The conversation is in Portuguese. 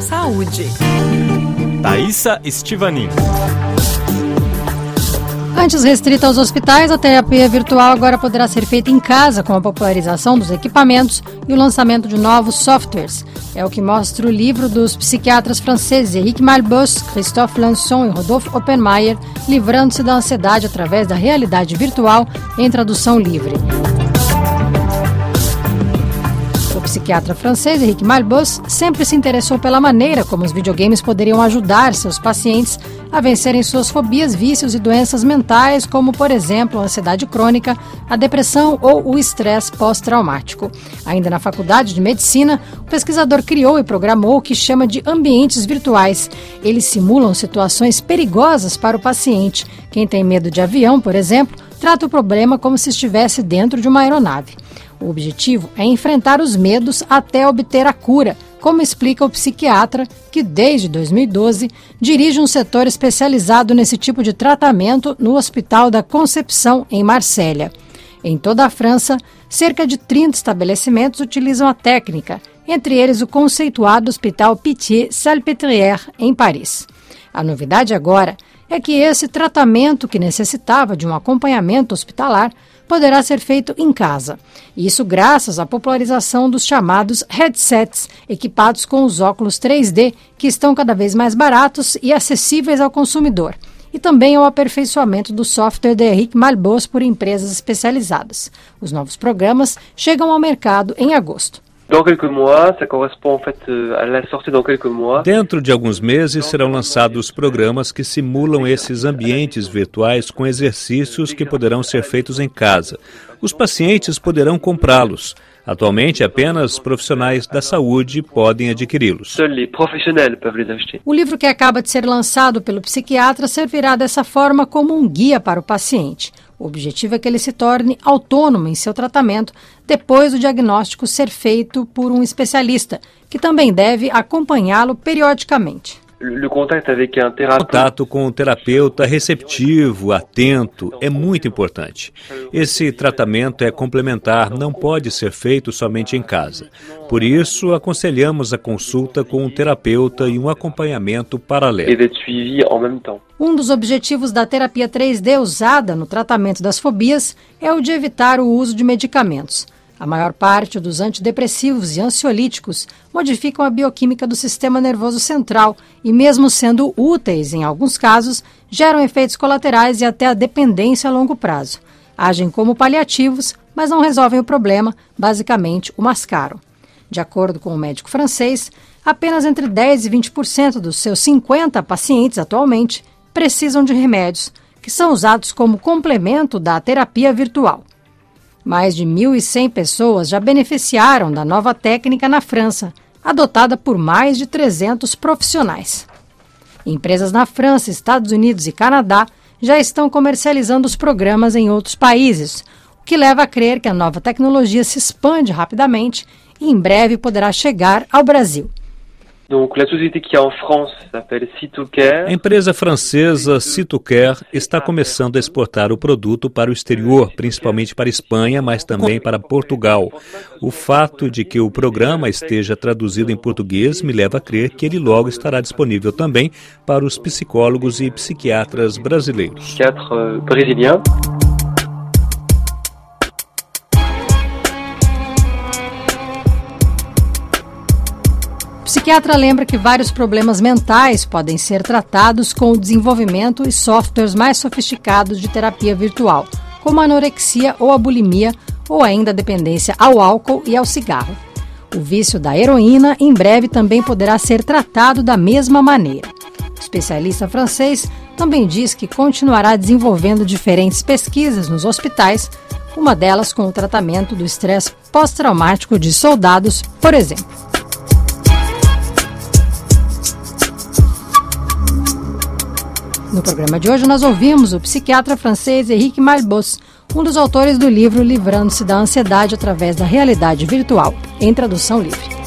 Saúde. Thaisa Estivanin. Antes restrita aos hospitais, a terapia virtual agora poderá ser feita em casa com a popularização dos equipamentos e o lançamento de novos softwares. É o que mostra o livro dos psiquiatras franceses Henrique Malbos, Christophe Lançon e Rodolphe Oppenmeier, livrando-se da ansiedade através da realidade virtual em tradução livre. Psiquiatra francês Henrique Malbos sempre se interessou pela maneira como os videogames poderiam ajudar seus pacientes a vencerem suas fobias, vícios e doenças mentais, como, por exemplo, a ansiedade crônica, a depressão ou o estresse pós-traumático. Ainda na faculdade de medicina, o pesquisador criou e programou o que chama de ambientes virtuais. Eles simulam situações perigosas para o paciente. Quem tem medo de avião, por exemplo, trata o problema como se estivesse dentro de uma aeronave. O objetivo é enfrentar os medos até obter a cura como explica o psiquiatra que, desde 2012, dirige um setor especializado nesse tipo de tratamento no Hospital da Concepção, em Marsella. Em toda a França, cerca de 30 estabelecimentos utilizam a técnica, entre eles o conceituado Hospital Pitié-Salpêtrière, em Paris. A novidade agora é que esse tratamento, que necessitava de um acompanhamento hospitalar, poderá ser feito em casa. Isso graças à popularização dos chamados headsets, equipados com os óculos 3D, que estão cada vez mais baratos e acessíveis ao consumidor. E também ao aperfeiçoamento do software de Henrique Malbos por empresas especializadas. Os novos programas chegam ao mercado em agosto. Dans quelques mois, ça correspond en fait euh, à la sortie dans quelques mois. Dentro de alguns meses serão lançados programas que simulam esses ambientes virtuais com exercícios que poderão ser feitos em casa. Os pacientes poderão comprá-los. Atualmente, apenas profissionais da saúde podem adquiri-los. O livro que acaba de ser lançado pelo psiquiatra servirá dessa forma como um guia para o paciente. O objetivo é que ele se torne autônomo em seu tratamento depois do diagnóstico ser feito por um especialista, que também deve acompanhá-lo periodicamente le contato avec un Contato com um terapeuta receptivo, atento, é muito importante. Esse tratamento é complementar, não pode ser feito somente em casa. Por isso, aconselhamos a consulta com um terapeuta e um acompanhamento paralelo. Um dos objetivos da terapia 3D usada no tratamento das fobias é o de evitar o uso de medicamentos. A maior parte dos antidepressivos e ansiolíticos modificam a bioquímica do sistema nervoso central e, mesmo sendo úteis em alguns casos, geram efeitos colaterais e até a dependência a longo prazo. Agem como paliativos, mas não resolvem o problema, basicamente o mascaram. De acordo com o médico francês, apenas entre 10 e 20% dos seus 50 pacientes atualmente precisam de remédios, que são usados como complemento da terapia virtual. Mais de 1.100 pessoas já beneficiaram da nova técnica na França, adotada por mais de 300 profissionais. Empresas na França, Estados Unidos e Canadá já estão comercializando os programas em outros países, o que leva a crer que a nova tecnologia se expande rapidamente e em breve poderá chegar ao Brasil. A empresa francesa Citocare está começando a exportar o produto para o exterior, principalmente para Espanha, mas também para Portugal. O fato de que o programa esteja traduzido em português me leva a crer que ele logo estará disponível também para os psicólogos e psiquiatras brasileiros. Psiquiatra lembra que vários problemas mentais podem ser tratados com o desenvolvimento e softwares mais sofisticados de terapia virtual, como a anorexia ou a bulimia, ou ainda a dependência ao álcool e ao cigarro. O vício da heroína em breve também poderá ser tratado da mesma maneira. O especialista francês também diz que continuará desenvolvendo diferentes pesquisas nos hospitais, uma delas com o tratamento do estresse pós-traumático de soldados, por exemplo. No programa de hoje, nós ouvimos o psiquiatra francês Henrique Malbos, um dos autores do livro Livrando-se da Ansiedade através da Realidade Virtual, em tradução livre.